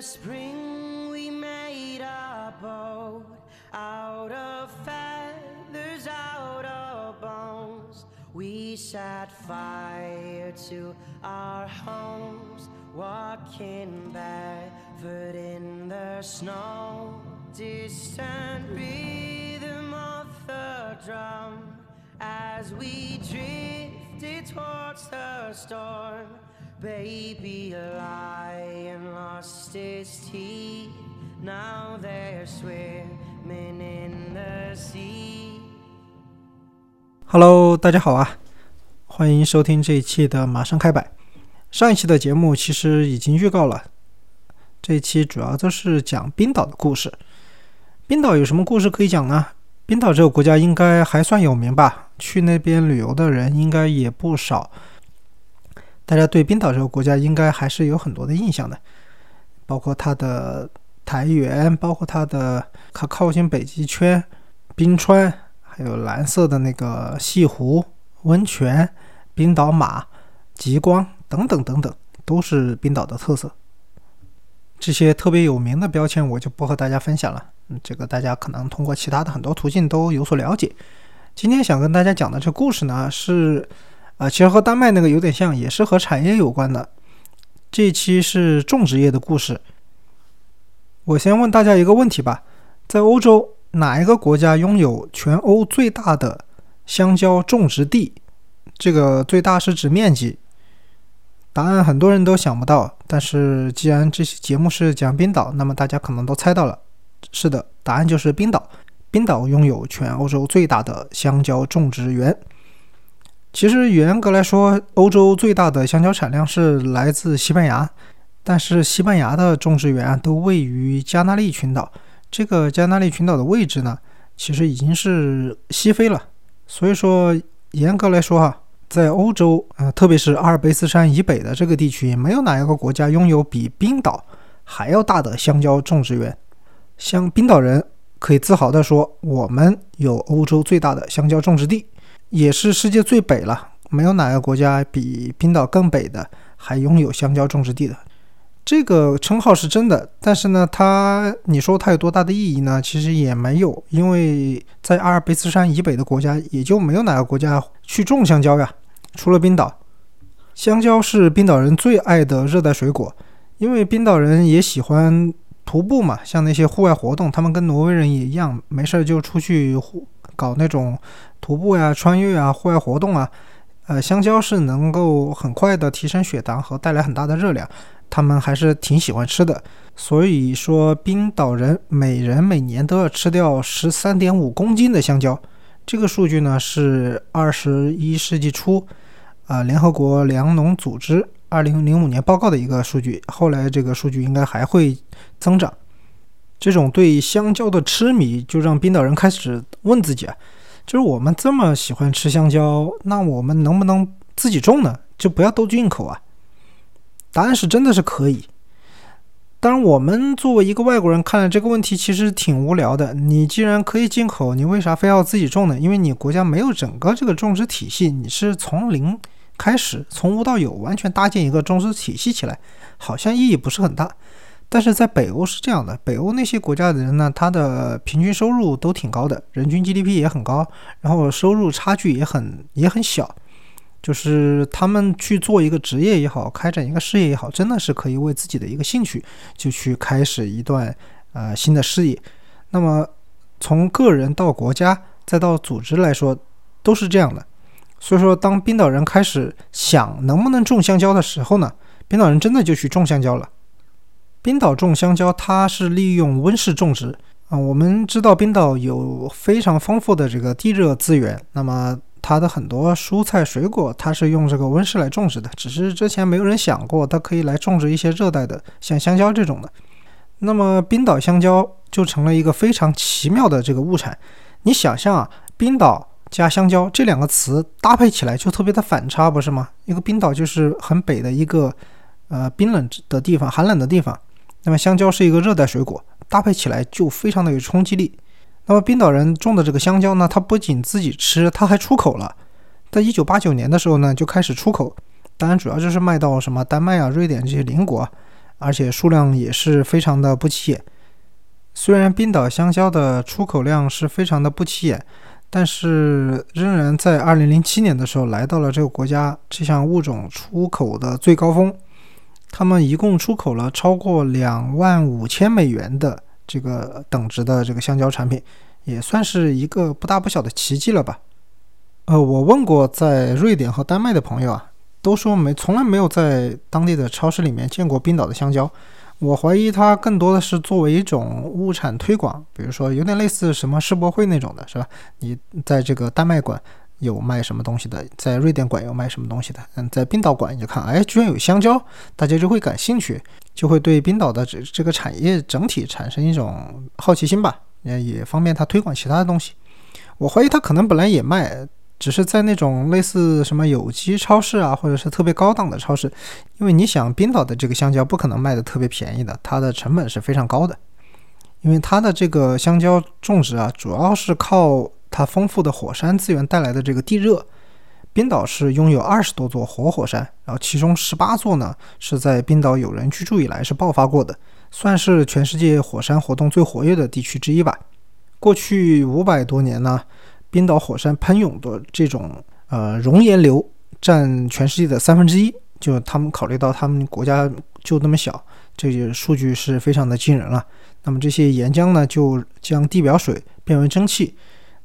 spring we made a boat out of feathers, out of bones. We set fire to our homes, walking barefoot in the snow. Distant rhythm of the drum as we drifted towards the storm. Baby lion lost his teeth. Now they're swimming in the sea. Hello，大家好啊，欢迎收听这一期的马上开摆。上一期的节目其实已经预告了，这一期主要就是讲冰岛的故事。冰岛有什么故事可以讲呢？冰岛这个国家应该还算有名吧，去那边旅游的人应该也不少。大家对冰岛这个国家应该还是有很多的印象的，包括它的苔原，包括它的靠靠近北极圈冰川，还有蓝色的那个西湖温泉、冰岛马、极光等等等等，都是冰岛的特色。这些特别有名的标签我就不和大家分享了，嗯，这个大家可能通过其他的很多途径都有所了解。今天想跟大家讲的这故事呢是。啊，其实和丹麦那个有点像，也是和产业有关的。这期是种植业的故事。我先问大家一个问题吧：在欧洲，哪一个国家拥有全欧最大的香蕉种植地？这个最大是指面积。答案很多人都想不到，但是既然这期节目是讲冰岛，那么大家可能都猜到了。是的，答案就是冰岛。冰岛拥有全欧洲最大的香蕉种植园。其实严格来说，欧洲最大的香蕉产量是来自西班牙，但是西班牙的种植园都位于加那利群岛。这个加那利群岛的位置呢，其实已经是西非了。所以说，严格来说哈，在欧洲啊，特别是阿尔卑斯山以北的这个地区，没有哪一个国家拥有比冰岛还要大的香蕉种植园。像冰岛人可以自豪地说，我们有欧洲最大的香蕉种植地。也是世界最北了，没有哪个国家比冰岛更北的还拥有香蕉种植地的。这个称号是真的，但是呢，它你说它有多大的意义呢？其实也没有，因为在阿尔卑斯山以北的国家也就没有哪个国家去种香蕉呀，除了冰岛。香蕉是冰岛人最爱的热带水果，因为冰岛人也喜欢徒步嘛，像那些户外活动，他们跟挪威人也一样，没事儿就出去。搞那种徒步呀、穿越啊、户外活动啊，呃，香蕉是能够很快的提升血糖和带来很大的热量，他们还是挺喜欢吃的。所以说，冰岛人每人每年都要吃掉十三点五公斤的香蕉。这个数据呢是二十一世纪初，啊，联合国粮农组织二零零五年报告的一个数据。后来这个数据应该还会增长。这种对香蕉的痴迷，就让冰岛人开始问自己啊，就是我们这么喜欢吃香蕉，那我们能不能自己种呢？就不要都进口啊？答案是真的是可以。当然，我们作为一个外国人看了这个问题，其实挺无聊的。你既然可以进口，你为啥非要自己种呢？因为你国家没有整个这个种植体系，你是从零开始，从无到有，完全搭建一个种植体系起来，好像意义不是很大。但是在北欧是这样的，北欧那些国家的人呢，他的平均收入都挺高的，人均 GDP 也很高，然后收入差距也很也很小，就是他们去做一个职业也好，开展一个事业也好，真的是可以为自己的一个兴趣就去开始一段呃新的事业。那么从个人到国家再到组织来说，都是这样的。所以说，当冰岛人开始想能不能种香蕉的时候呢，冰岛人真的就去种香蕉了。冰岛种香蕉，它是利用温室种植啊。我们知道冰岛有非常丰富的这个地热资源，那么它的很多蔬菜水果，它是用这个温室来种植的。只是之前没有人想过，它可以来种植一些热带的，像香蕉这种的。那么冰岛香蕉就成了一个非常奇妙的这个物产。你想象啊，冰岛加香蕉这两个词搭配起来就特别的反差，不是吗？一个冰岛就是很北的一个呃冰冷的地方，寒冷的地方。那么香蕉是一个热带水果，搭配起来就非常的有冲击力。那么冰岛人种的这个香蕉呢，它不仅自己吃，它还出口了。在一九八九年的时候呢，就开始出口，当然主要就是卖到什么丹麦啊、瑞典这些邻国。而且数量也是非常的不起眼。虽然冰岛香蕉的出口量是非常的不起眼，但是仍然在2007年的时候来到了这个国家这项物种出口的最高峰。他们一共出口了超过两万五千美元的这个等值的这个香蕉产品，也算是一个不大不小的奇迹了吧。呃，我问过在瑞典和丹麦的朋友啊，都说没从来没有在当地的超市里面见过冰岛的香蕉。我怀疑它更多的是作为一种物产推广，比如说有点类似什么世博会那种的，是吧？你在这个丹麦馆有卖什么东西的，在瑞典馆有卖什么东西的，嗯，在冰岛馆你就看，哎，居然有香蕉，大家就会感兴趣，就会对冰岛的这这个产业整体产生一种好奇心吧，也也方便他推广其他的东西。我怀疑他可能本来也卖。只是在那种类似什么有机超市啊，或者是特别高档的超市，因为你想，冰岛的这个香蕉不可能卖的特别便宜的，它的成本是非常高的，因为它的这个香蕉种植啊，主要是靠它丰富的火山资源带来的这个地热。冰岛是拥有二十多座活火山，然后其中十八座呢是在冰岛有人居住以来是爆发过的，算是全世界火山活动最活跃的地区之一吧。过去五百多年呢。冰岛火山喷涌的这种呃熔岩流占全世界的三分之一，就他们考虑到他们国家就那么小，这些数据是非常的惊人了。那么这些岩浆呢，就将地表水变为蒸汽，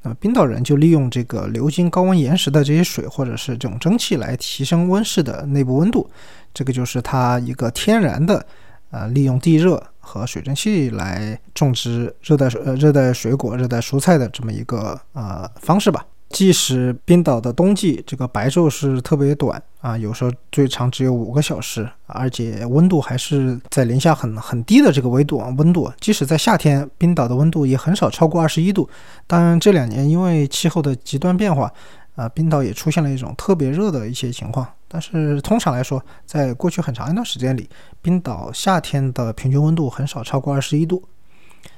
那么冰岛人就利用这个流经高温岩石的这些水或者是这种蒸汽来提升温室的内部温度，这个就是它一个天然的呃利用地热。和水蒸气来种植热带水呃热带水果、热带蔬菜的这么一个呃方式吧。即使冰岛的冬季这个白昼是特别短啊，有时候最长只有五个小时，而且温度还是在零下很很低的这个温度啊温度。即使在夏天，冰岛的温度也很少超过二十一度。当然，这两年因为气候的极端变化。啊，冰岛也出现了一种特别热的一些情况，但是通常来说，在过去很长一段时间里，冰岛夏天的平均温度很少超过二十一度。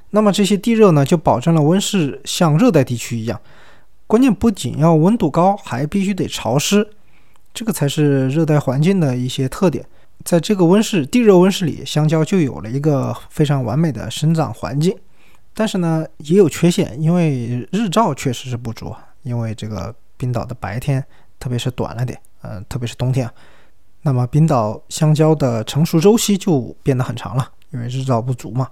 那么这些地热呢，就保证了温室像热带地区一样。关键不仅要温度高，还必须得潮湿，这个才是热带环境的一些特点。在这个温室地热温室里，香蕉就有了一个非常完美的生长环境。但是呢，也有缺陷，因为日照确实是不足，因为这个。冰岛的白天特别是短了点，嗯，特别是冬天，那么冰岛香蕉的成熟周期就变得很长了，因为日照不足嘛，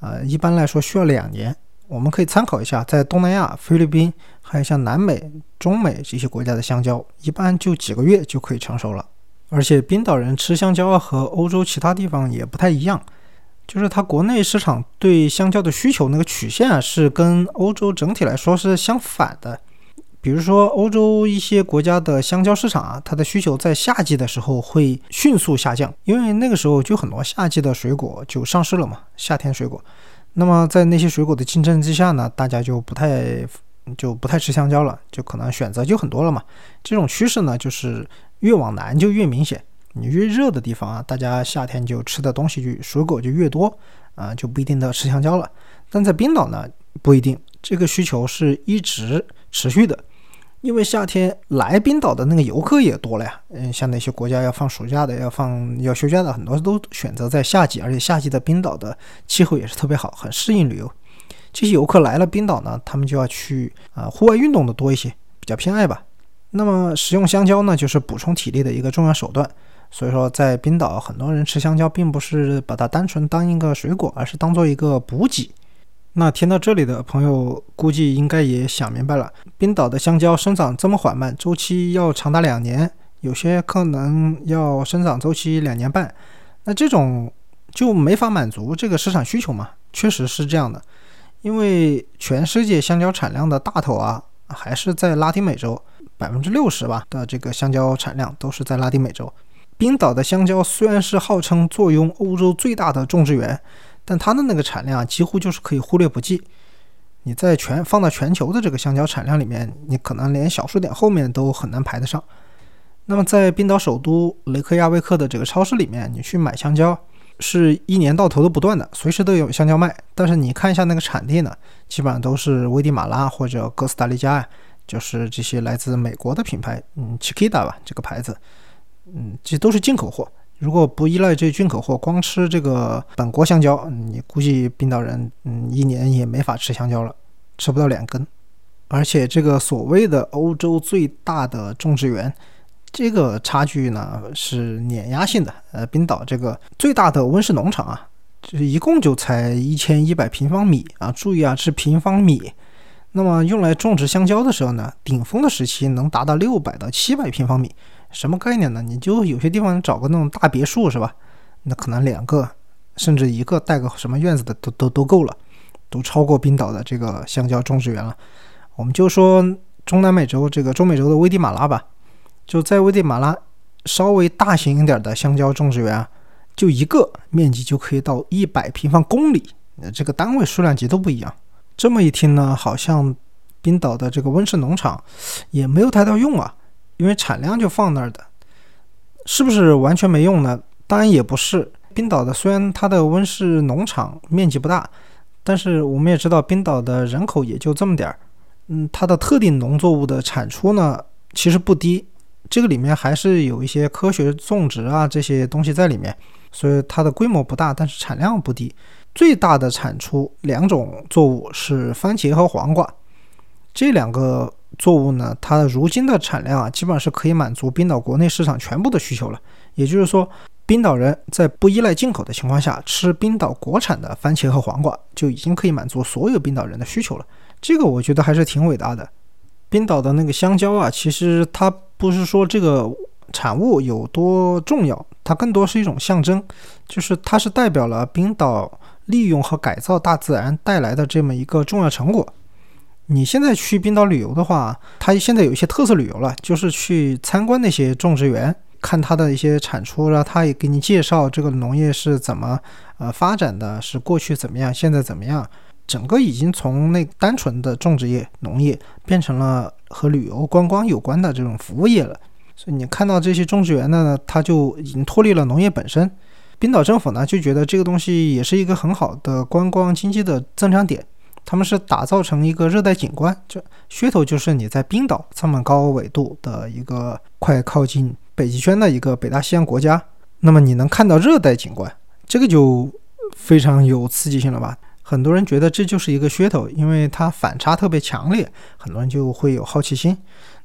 呃，一般来说需要两年。我们可以参考一下，在东南亚、菲律宾，还有像南美、中美这些国家的香蕉，一般就几个月就可以成熟了。而且冰岛人吃香蕉和欧洲其他地方也不太一样，就是它国内市场对香蕉的需求那个曲线啊，是跟欧洲整体来说是相反的。比如说，欧洲一些国家的香蕉市场啊，它的需求在夏季的时候会迅速下降，因为那个时候就很多夏季的水果就上市了嘛，夏天水果。那么在那些水果的竞争之下呢，大家就不太就不太吃香蕉了，就可能选择就很多了嘛。这种趋势呢，就是越往南就越明显。你越热的地方啊，大家夏天就吃的东西就水果就越多啊，就不一定要吃香蕉了。但在冰岛呢，不一定，这个需求是一直持续的。因为夏天来冰岛的那个游客也多了呀，嗯，像那些国家要放暑假的、要放要休假的，很多都选择在夏季，而且夏季的冰岛的气候也是特别好，很适应旅游。这些游客来了冰岛呢，他们就要去啊户外运动的多一些，比较偏爱吧。那么食用香蕉呢，就是补充体力的一个重要手段。所以说，在冰岛很多人吃香蕉，并不是把它单纯当一个水果，而是当做一个补给。那听到这里的朋友，估计应该也想明白了：冰岛的香蕉生长这么缓慢，周期要长达两年，有些可能要生长周期两年半。那这种就没法满足这个市场需求嘛？确实是这样的，因为全世界香蕉产量的大头啊，还是在拉丁美洲，百分之六十吧的这个香蕉产量都是在拉丁美洲。冰岛的香蕉虽然是号称坐拥欧洲最大的种植园。但它的那个产量几乎就是可以忽略不计，你在全放到全球的这个香蕉产量里面，你可能连小数点后面都很难排得上。那么在冰岛首都雷克雅未克的这个超市里面，你去买香蕉，是一年到头都不断的，随时都有香蕉卖。但是你看一下那个产地呢，基本上都是危地马拉或者哥斯达黎加呀，就是这些来自美国的品牌，嗯，Chiquita 吧这个牌子，嗯，这都是进口货。如果不依赖这进口货，光吃这个本国香蕉，你估计冰岛人嗯一年也没法吃香蕉了，吃不到两根。而且这个所谓的欧洲最大的种植园，这个差距呢是碾压性的。呃，冰岛这个最大的温室农场啊，这一共就才一千一百平方米啊，注意啊是平方米。那么用来种植香蕉的时候呢，顶峰的时期能达到六百到七百平方米，什么概念呢？你就有些地方找个那种大别墅是吧？那可能两个甚至一个带个什么院子的都都都够了，都超过冰岛的这个香蕉种植园了。我们就说中南美洲这个中美洲的危地马拉吧，就在危地马拉稍微大型一点的香蕉种植园啊，就一个面积就可以到一百平方公里，这个单位数量级都不一样。这么一听呢，好像冰岛的这个温室农场也没有太大用啊，因为产量就放那儿的，是不是完全没用呢？当然也不是。冰岛的虽然它的温室农场面积不大，但是我们也知道冰岛的人口也就这么点儿，嗯，它的特定农作物的产出呢其实不低，这个里面还是有一些科学种植啊这些东西在里面，所以它的规模不大，但是产量不低。最大的产出两种作物是番茄和黄瓜，这两个作物呢，它如今的产量啊，基本上是可以满足冰岛国内市场全部的需求了。也就是说，冰岛人在不依赖进口的情况下，吃冰岛国产的番茄和黄瓜，就已经可以满足所有冰岛人的需求了。这个我觉得还是挺伟大的。冰岛的那个香蕉啊，其实它不是说这个产物有多重要，它更多是一种象征，就是它是代表了冰岛。利用和改造大自然带来的这么一个重要成果。你现在去冰岛旅游的话，它现在有一些特色旅游了，就是去参观那些种植园，看它的一些产出，然后他也给你介绍这个农业是怎么呃发展的，是过去怎么样，现在怎么样。整个已经从那单纯的种植业、农业变成了和旅游观光有关的这种服务业了。所以你看到这些种植园的呢，它就已经脱离了农业本身。冰岛政府呢就觉得这个东西也是一个很好的观光经济的增长点，他们是打造成一个热带景观，这噱头就是你在冰岛这么高纬度的一个快靠近北极圈的一个北大西洋国家，那么你能看到热带景观，这个就非常有刺激性了吧？很多人觉得这就是一个噱头，因为它反差特别强烈，很多人就会有好奇心。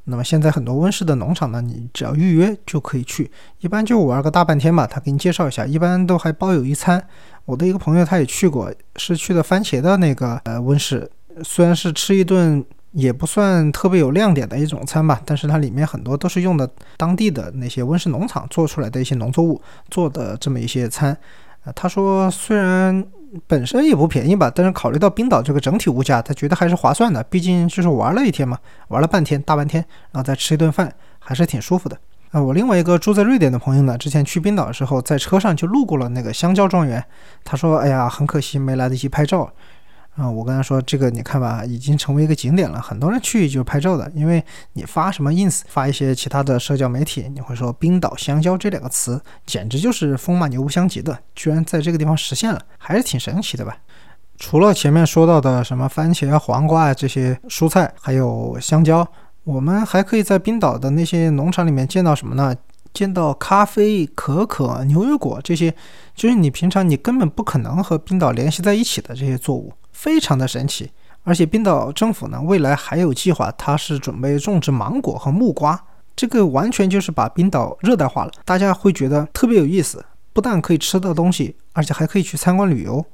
那么现在很多温室的农场呢，你只要预约就可以去，一般就玩个大半天吧。他给你介绍一下，一般都还包有一餐。我的一个朋友他也去过，是去的番茄的那个呃温室，虽然是吃一顿也不算特别有亮点的一种餐吧，但是它里面很多都是用的当地的那些温室农场做出来的一些农作物做的这么一些餐。呃，他说虽然。本身也不便宜吧，但是考虑到冰岛这个整体物价，他觉得还是划算的。毕竟就是玩了一天嘛，玩了半天，大半天，然后再吃一顿饭，还是挺舒服的。啊，我另外一个住在瑞典的朋友呢，之前去冰岛的时候，在车上就路过了那个香蕉庄园，他说：“哎呀，很可惜没来得及拍照。”啊，我跟他说，这个你看吧，已经成为一个景点了，很多人去就是拍照的。因为你发什么 ins，发一些其他的社交媒体，你会说“冰岛香蕉”这两个词，简直就是风马牛不相及的，居然在这个地方实现了，还是挺神奇的吧？除了前面说到的什么番茄、黄瓜啊这些蔬菜，还有香蕉，我们还可以在冰岛的那些农场里面见到什么呢？见到咖啡、可可、牛油果这些，就是你平常你根本不可能和冰岛联系在一起的这些作物。非常的神奇，而且冰岛政府呢，未来还有计划，它是准备种植芒果和木瓜，这个完全就是把冰岛热带化了。大家会觉得特别有意思，不但可以吃到东西，而且还可以去参观旅游。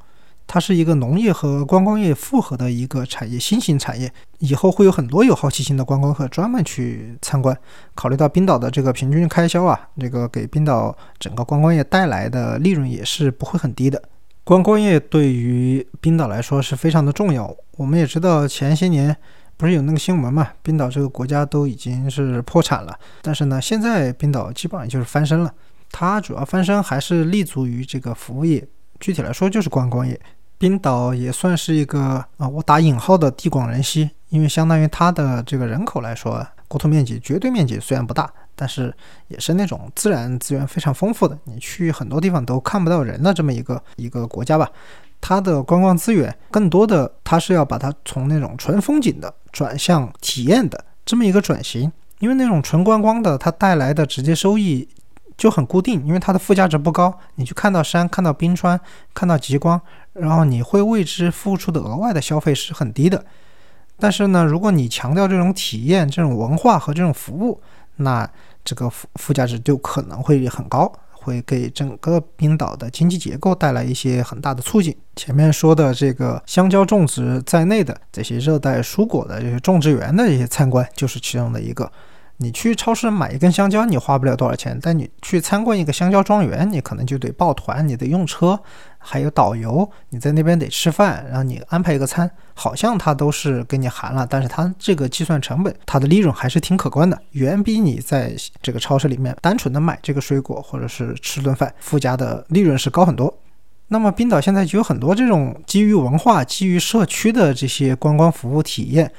它是一个农业和观光业复合的一个产业，新型产业。以后会有很多有好奇心的观光客专门去参观。考虑到冰岛的这个平均开销啊，这个给冰岛整个观光业带来的利润也是不会很低的。观光业对于冰岛来说是非常的重要。我们也知道前些年不是有那个新闻嘛，冰岛这个国家都已经是破产了。但是呢，现在冰岛基本上就是翻身了。它主要翻身还是立足于这个服务业，具体来说就是观光业。冰岛也算是一个啊，我打引号的地广人稀，因为相当于它的这个人口来说，国土面积绝对面积虽然不大。但是也是那种自然资源非常丰富的，你去很多地方都看不到人的这么一个一个国家吧。它的观光资源更多的，它是要把它从那种纯风景的转向体验的这么一个转型。因为那种纯观光的，它带来的直接收益就很固定，因为它的附加值不高。你去看到山，看到冰川，看到极光，然后你会为之付出的额外的消费是很低的。但是呢，如果你强调这种体验、这种文化和这种服务，那这个附附加值就可能会很高。会给整个冰岛的经济结构带来一些很大的促进。前面说的这个香蕉种植在内的这些热带蔬果的这些种植园的一些参观，就是其中的一个。你去超市买一根香蕉，你花不了多少钱，但你去参观一个香蕉庄园，你可能就得抱团，你得用车，还有导游，你在那边得吃饭，然后你安排一个餐，好像它都是给你含了，但是它这个计算成本，它的利润还是挺可观的，远比你在这个超市里面单纯的买这个水果或者是吃顿饭附加的利润是高很多。那么冰岛现在就有很多这种基于文化、基于社区的这些观光服务体验。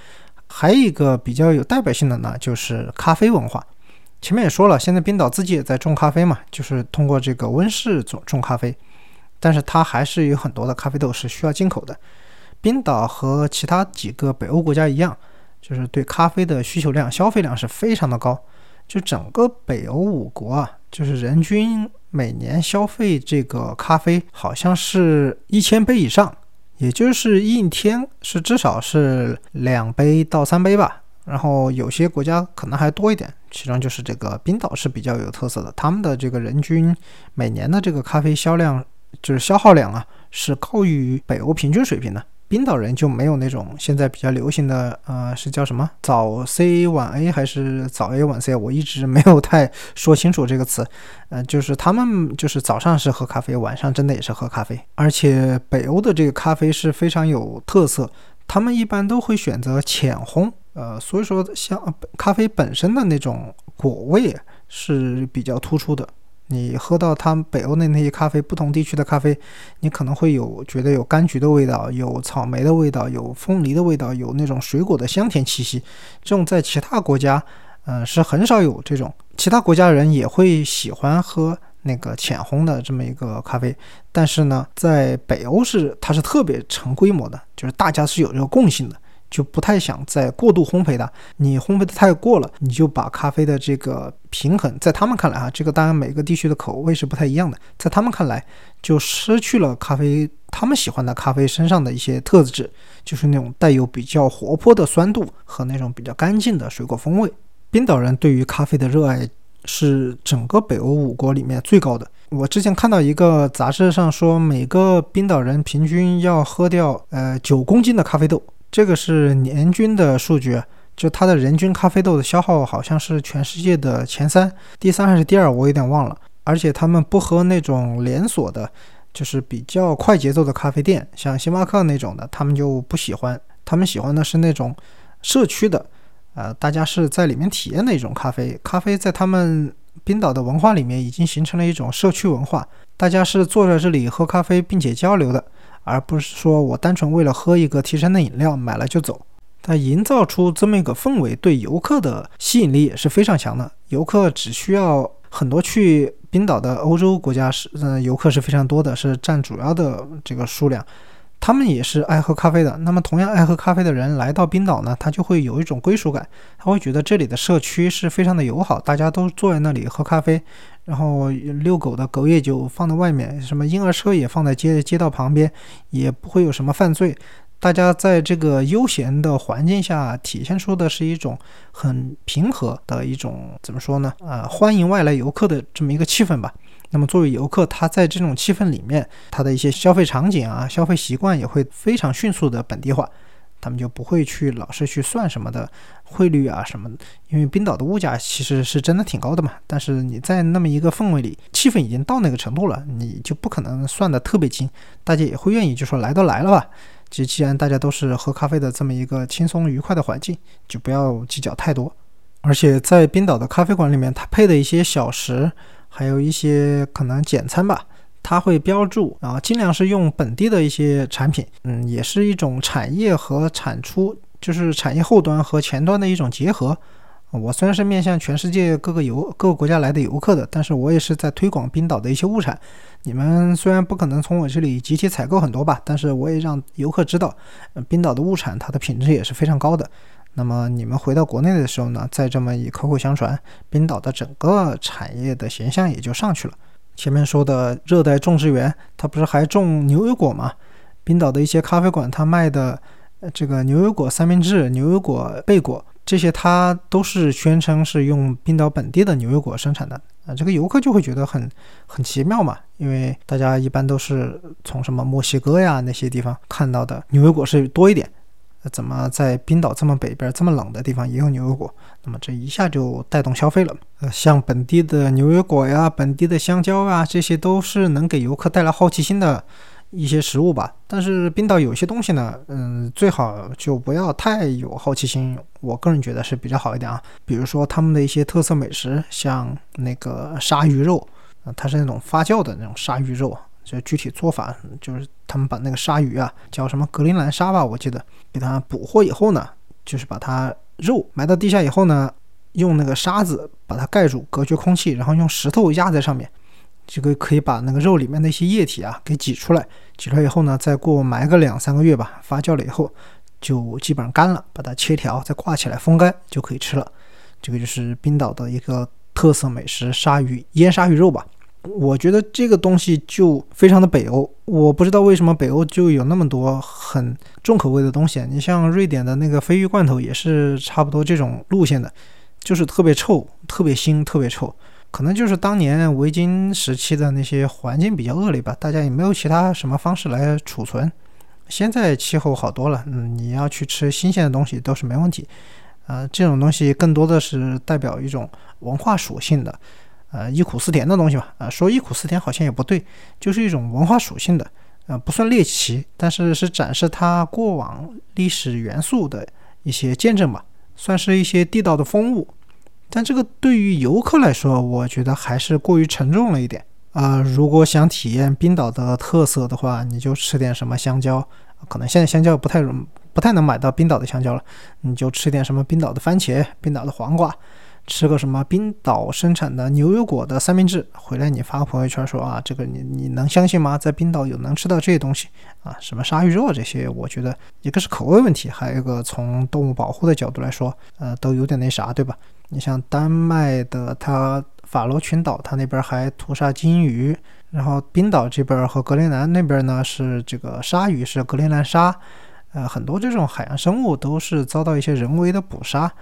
还有一个比较有代表性的呢，就是咖啡文化。前面也说了，现在冰岛自己也在种咖啡嘛，就是通过这个温室种种咖啡，但是它还是有很多的咖啡豆是需要进口的。冰岛和其他几个北欧国家一样，就是对咖啡的需求量、消费量是非常的高。就整个北欧五国啊，就是人均每年消费这个咖啡，好像是一千杯以上。也就是一天是至少是两杯到三杯吧，然后有些国家可能还多一点，其中就是这个冰岛是比较有特色的，他们的这个人均每年的这个咖啡销量就是消耗量啊，是高于北欧平均水平的。冰岛人就没有那种现在比较流行的，呃，是叫什么早 C 晚 A 还是早 A 晚 C？我一直没有太说清楚这个词。嗯，就是他们就是早上是喝咖啡，晚上真的也是喝咖啡。而且北欧的这个咖啡是非常有特色，他们一般都会选择浅烘。呃，所以说像咖啡本身的那种果味是比较突出的。你喝到他们北欧的那些咖啡，不同地区的咖啡，你可能会有觉得有柑橘的味道，有草莓的味道，有凤梨的味道，有那种水果的香甜气息。这种在其他国家，嗯，是很少有这种。其他国家人也会喜欢喝那个浅烘的这么一个咖啡，但是呢，在北欧是它是特别成规模的，就是大家是有这个共性的。就不太想再过度烘焙的，你烘焙的太过了，你就把咖啡的这个平衡，在他们看来啊，这个当然每个地区的口味是不太一样的，在他们看来就失去了咖啡他们喜欢的咖啡身上的一些特质，就是那种带有比较活泼的酸度和那种比较干净的水果风味。冰岛人对于咖啡的热爱是整个北欧五国里面最高的。我之前看到一个杂志上说，每个冰岛人平均要喝掉呃九公斤的咖啡豆。这个是年均的数据，就它的人均咖啡豆的消耗好像是全世界的前三，第三还是第二，我有点忘了。而且他们不喝那种连锁的，就是比较快节奏的咖啡店，像星巴克那种的，他们就不喜欢。他们喜欢的是那种社区的，呃，大家是在里面体验的一种咖啡。咖啡在他们冰岛的文化里面已经形成了一种社区文化，大家是坐在这里喝咖啡并且交流的。而不是说我单纯为了喝一个提神的饮料买了就走，它营造出这么一个氛围，对游客的吸引力也是非常强的。游客只需要很多去冰岛的欧洲国家是，嗯，游客是非常多的，是占主要的这个数量。他们也是爱喝咖啡的。那么，同样爱喝咖啡的人来到冰岛呢，他就会有一种归属感，他会觉得这里的社区是非常的友好，大家都坐在那里喝咖啡，然后遛狗的狗也就放在外面，什么婴儿车也放在街街道旁边，也不会有什么犯罪。大家在这个悠闲的环境下，体现出的是一种很平和的一种怎么说呢？呃，欢迎外来游客的这么一个气氛吧。那么作为游客，他在这种气氛里面，他的一些消费场景啊、消费习惯也会非常迅速的本地化，他们就不会去老是去算什么的汇率啊什么，因为冰岛的物价其实是真的挺高的嘛。但是你在那么一个氛围里，气氛已经到那个程度了，你就不可能算的特别精，大家也会愿意就说来都来了吧。其实既然大家都是喝咖啡的这么一个轻松愉快的环境，就不要计较太多。而且在冰岛的咖啡馆里面，它配的一些小食。还有一些可能简餐吧，它会标注啊，尽量是用本地的一些产品，嗯，也是一种产业和产出，就是产业后端和前端的一种结合。我虽然是面向全世界各个游各个国家来的游客的，但是我也是在推广冰岛的一些物产。你们虽然不可能从我这里集体采购很多吧，但是我也让游客知道，冰岛的物产它的品质也是非常高的。那么你们回到国内的时候呢，再这么一口口相传，冰岛的整个产业的形象也就上去了。前面说的热带种植园，它不是还种牛油果吗？冰岛的一些咖啡馆，它卖的这个牛油果三明治、牛油果贝果这些，它都是宣称是用冰岛本地的牛油果生产的啊。这个游客就会觉得很很奇妙嘛，因为大家一般都是从什么墨西哥呀那些地方看到的牛油果是多一点。怎么在冰岛这么北边、这么冷的地方也有牛油果？那么这一下就带动消费了。呃，像本地的牛油果呀、本地的香蕉啊，这些都是能给游客带来好奇心的一些食物吧。但是冰岛有些东西呢，嗯，最好就不要太有好奇心。我个人觉得是比较好一点啊。比如说他们的一些特色美食，像那个鲨鱼肉，啊，它是那种发酵的那种鲨鱼肉。这具体做法，就是他们把那个鲨鱼啊，叫什么格陵兰鲨吧，我记得，给它捕获以后呢，就是把它肉埋到地下以后呢，用那个沙子把它盖住，隔绝空气，然后用石头压在上面，这个可以把那个肉里面的一些液体啊给挤出来，挤出来以后呢，再过埋个两三个月吧，发酵了以后就基本上干了，把它切条再挂起来风干就可以吃了。这个就是冰岛的一个特色美食——鲨鱼腌鲨鱼肉吧。我觉得这个东西就非常的北欧，我不知道为什么北欧就有那么多很重口味的东西。你像瑞典的那个鲱鱼罐头也是差不多这种路线的，就是特别臭、特别腥、特别臭。可能就是当年维京时期的那些环境比较恶劣吧，大家也没有其他什么方式来储存。现在气候好多了，嗯，你要去吃新鲜的东西都是没问题。呃，这种东西更多的是代表一种文化属性的。呃，忆苦思甜的东西吧，啊，说忆苦思甜好像也不对，就是一种文化属性的，呃，不算猎奇，但是是展示它过往历史元素的一些见证吧，算是一些地道的风物。但这个对于游客来说，我觉得还是过于沉重了一点啊。如果想体验冰岛的特色的话，你就吃点什么香蕉，可能现在香蕉不太容不太能买到冰岛的香蕉了，你就吃点什么冰岛的番茄、冰岛的黄瓜。吃个什么冰岛生产的牛油果的三明治，回来你发个朋友圈说啊，这个你你能相信吗？在冰岛有能吃到这些东西啊？什么鲨鱼肉这些，我觉得一个是口味问题，还有一个从动物保护的角度来说，呃，都有点那啥，对吧？你像丹麦的它法罗群岛，它那边还屠杀金鱼，然后冰岛这边和格陵兰那边呢是这个鲨鱼是格陵兰鲨，呃，很多这种海洋生物都是遭到一些人为的捕杀。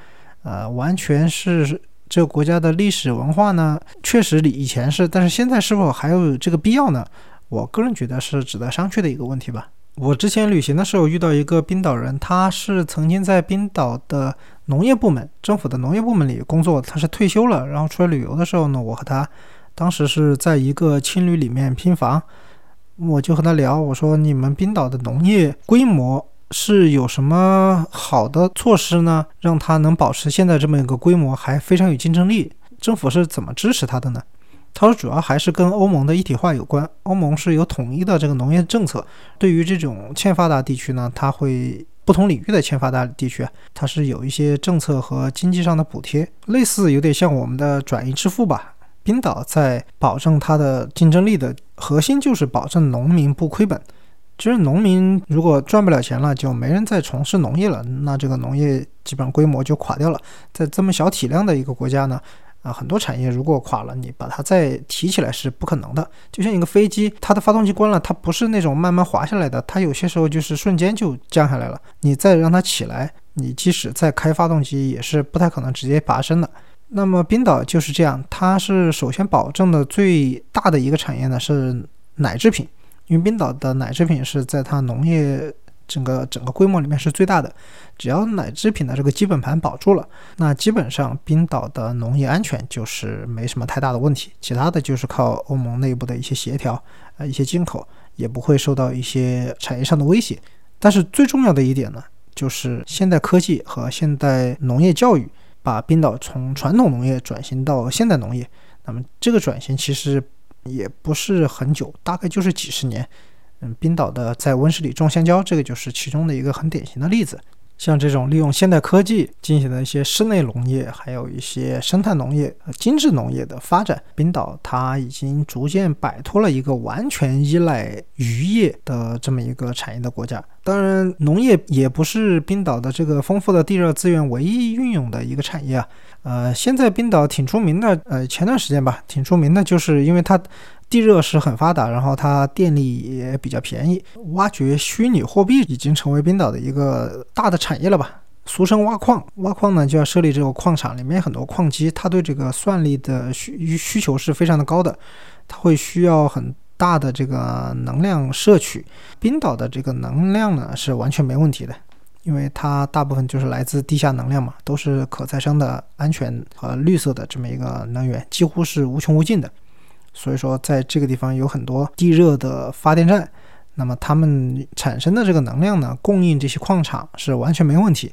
呃，完全是这个国家的历史文化呢，确实以前是，但是现在是否还有这个必要呢？我个人觉得是值得商榷的一个问题吧。我之前旅行的时候遇到一个冰岛人，他是曾经在冰岛的农业部门、政府的农业部门里工作，他是退休了，然后出来旅游的时候呢，我和他当时是在一个青旅里面拼房，我就和他聊，我说你们冰岛的农业规模。是有什么好的措施呢？让它能保持现在这么一个规模，还非常有竞争力？政府是怎么支持它的呢？他说，主要还是跟欧盟的一体化有关。欧盟是有统一的这个农业政策，对于这种欠发达地区呢，它会不同领域的欠发达地区，它是有一些政策和经济上的补贴，类似有点像我们的转移支付吧。冰岛在保证它的竞争力的核心就是保证农民不亏本。其实农民如果赚不了钱了，就没人再从事农业了，那这个农业基本规模就垮掉了。在这么小体量的一个国家呢，啊，很多产业如果垮了，你把它再提起来是不可能的。就像一个飞机，它的发动机关了，它不是那种慢慢滑下来的，它有些时候就是瞬间就降下来了。你再让它起来，你即使再开发动机，也是不太可能直接拔升的。那么冰岛就是这样，它是首先保证的最大的一个产业呢是奶制品。因为冰岛的奶制品是在它农业整个整个规模里面是最大的，只要奶制品的这个基本盘保住了，那基本上冰岛的农业安全就是没什么太大的问题。其他的就是靠欧盟内部的一些协调，呃，一些进口也不会受到一些产业上的威胁。但是最重要的一点呢，就是现代科技和现代农业教育把冰岛从传统农业转型到现代农业。那么这个转型其实。也不是很久，大概就是几十年。嗯，冰岛的在温室里种香蕉，这个就是其中的一个很典型的例子。像这种利用现代科技进行的一些室内农业，还有一些生态农业、精致农业的发展，冰岛它已经逐渐摆脱了一个完全依赖渔业的这么一个产业的国家。当然，农业也不是冰岛的这个丰富的地热资源唯一运用的一个产业啊。呃，现在冰岛挺出名的，呃，前段时间吧，挺出名的，就是因为它。地热是很发达，然后它电力也比较便宜。挖掘虚拟货币已经成为冰岛的一个大的产业了吧？俗称挖矿，挖矿呢就要设立这个矿场，里面很多矿机，它对这个算力的需需求是非常的高的，它会需要很大的这个能量摄取。冰岛的这个能量呢是完全没问题的，因为它大部分就是来自地下能量嘛，都是可再生的、安全和绿色的这么一个能源，几乎是无穷无尽的。所以说，在这个地方有很多地热的发电站，那么它们产生的这个能量呢，供应这些矿场是完全没问题。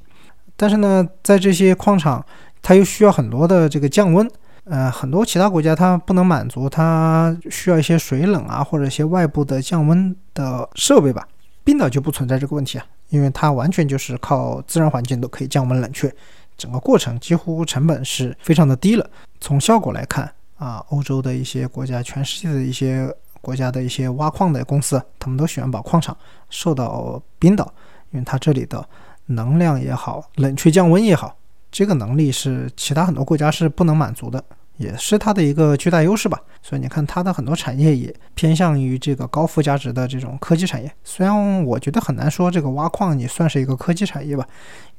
但是呢，在这些矿场，它又需要很多的这个降温，呃，很多其他国家它不能满足，它需要一些水冷啊，或者一些外部的降温的设备吧。冰岛就不存在这个问题啊，因为它完全就是靠自然环境都可以降温冷却，整个过程几乎成本是非常的低了。从效果来看。啊，欧洲的一些国家，全世界的一些国家的一些挖矿的公司，他们都喜欢把矿场设到冰岛，因为它这里的能量也好，冷却降温也好，这个能力是其他很多国家是不能满足的。也是它的一个巨大优势吧，所以你看它的很多产业也偏向于这个高附加值的这种科技产业。虽然我觉得很难说这个挖矿也算是一个科技产业吧，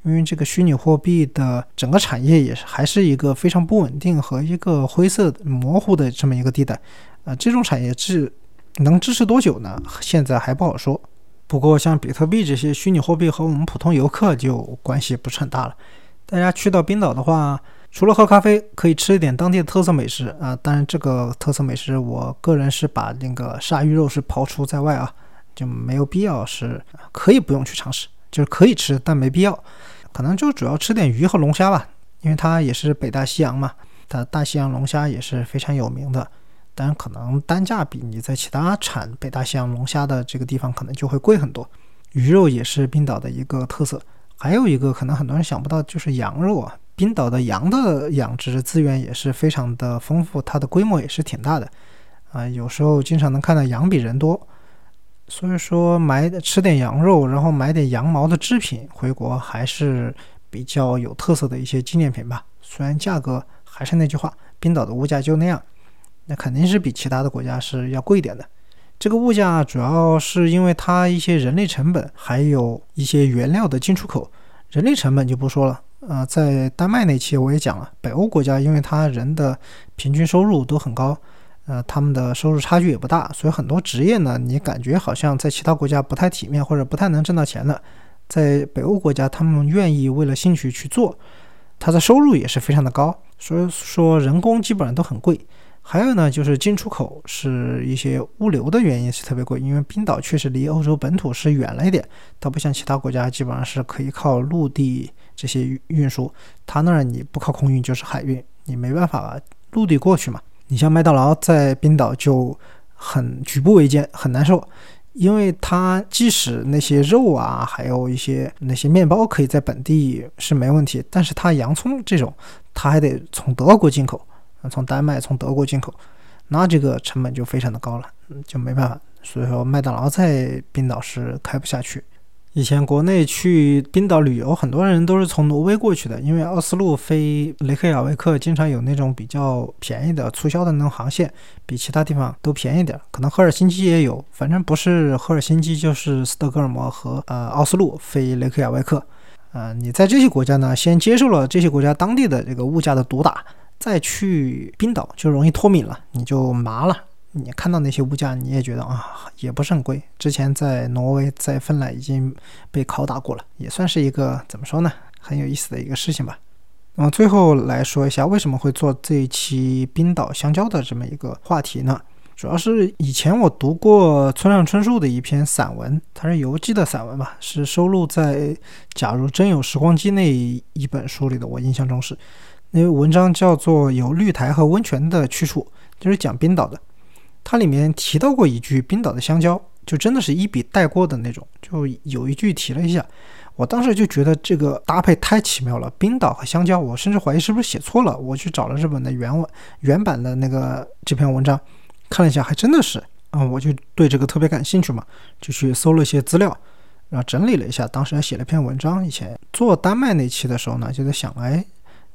因为这个虚拟货币的整个产业也是还是一个非常不稳定和一个灰色模糊的这么一个地带。啊，这种产业是能支持多久呢？现在还不好说。不过像比特币这些虚拟货币和我们普通游客就关系不是很大了。大家去到冰岛的话。除了喝咖啡，可以吃一点当地的特色美食啊！当然，这个特色美食，我个人是把那个鲨鱼肉是刨除在外啊，就没有必要是可以不用去尝试，就是可以吃，但没必要。可能就主要吃点鱼和龙虾吧，因为它也是北大西洋嘛，它大西洋龙虾也是非常有名的。当然，可能单价比你在其他产北大西洋龙虾的这个地方可能就会贵很多。鱼肉也是冰岛的一个特色，还有一个可能很多人想不到，就是羊肉啊。冰岛的羊的养殖资源也是非常的丰富，它的规模也是挺大的，啊，有时候经常能看到羊比人多，所以说买吃点羊肉，然后买点羊毛的制品回国还是比较有特色的一些纪念品吧。虽然价格还是那句话，冰岛的物价就那样，那肯定是比其他的国家是要贵一点的。这个物价主要是因为它一些人力成本，还有一些原料的进出口，人力成本就不说了。呃，在丹麦那期我也讲了，北欧国家因为他人的平均收入都很高，呃，他们的收入差距也不大，所以很多职业呢，你感觉好像在其他国家不太体面或者不太能挣到钱的，在北欧国家他们愿意为了兴趣去做，他的收入也是非常的高，所以说人工基本上都很贵。还有呢，就是进出口是一些物流的原因是特别贵，因为冰岛确实离欧洲本土是远了一点，它不像其他国家基本上是可以靠陆地这些运输，它那儿你不靠空运就是海运，你没办法陆地过去嘛。你像麦当劳在冰岛就很举步维艰，很难受，因为它即使那些肉啊，还有一些那些面包可以在本地是没问题，但是它洋葱这种，它还得从德国进口。从丹麦、从德国进口，那这个成本就非常的高了，就没办法。所以说，麦当劳在冰岛是开不下去。以前国内去冰岛旅游，很多人都是从挪威过去的，因为奥斯陆飞雷克雅未克经常有那种比较便宜的促销的那种航线，比其他地方都便宜点。可能赫尔辛基也有，反正不是赫尔辛基就是斯德哥尔摩和呃奥斯陆飞雷克雅未克。呃，你在这些国家呢，先接受了这些国家当地的这个物价的毒打。再去冰岛就容易脱敏了，你就麻了。你看到那些物价，你也觉得啊，也不是很贵。之前在挪威、在芬兰已经被拷打过了，也算是一个怎么说呢，很有意思的一个事情吧。那么最后来说一下，为什么会做这一期冰岛香蕉的这么一个话题呢？主要是以前我读过村上春树的一篇散文，它是游记的散文吧，是收录在《假如真有时光机》那一本书里的。我印象中是。那文章叫做《有绿苔和温泉的去处》，就是讲冰岛的。它里面提到过一句冰岛的香蕉，就真的是一笔带过的那种，就有一句提了一下。我当时就觉得这个搭配太奇妙了，冰岛和香蕉，我甚至怀疑是不是写错了。我去找了日本的原文原版的那个这篇文章，看了一下，还真的是啊，我就对这个特别感兴趣嘛，就去搜了一些资料，然后整理了一下，当时还写了篇文章。以前做丹麦那期的时候呢，就在想，哎，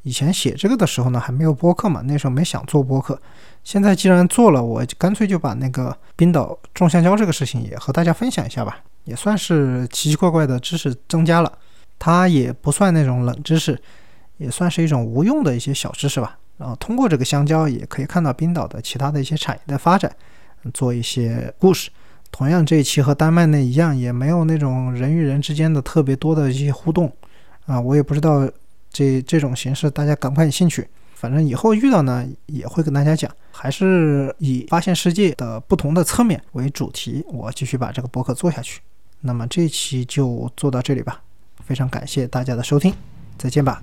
以前写这个的时候呢，还没有播客嘛，那时候没想做播客。现在既然做了，我干脆就把那个冰岛种香蕉这个事情也和大家分享一下吧。也算是奇奇怪怪的知识增加了，它也不算那种冷知识，也算是一种无用的一些小知识吧。然后通过这个香蕉，也可以看到冰岛的其他的一些产业的发展，做一些故事。同样这一期和丹麦那一样，也没有那种人与人之间的特别多的一些互动啊。我也不知道这这种形式大家感不感兴趣。反正以后遇到呢，也会跟大家讲，还是以发现世界的不同的侧面为主题，我继续把这个博客做下去。那么这一期就做到这里吧，非常感谢大家的收听，再见吧。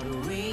out a way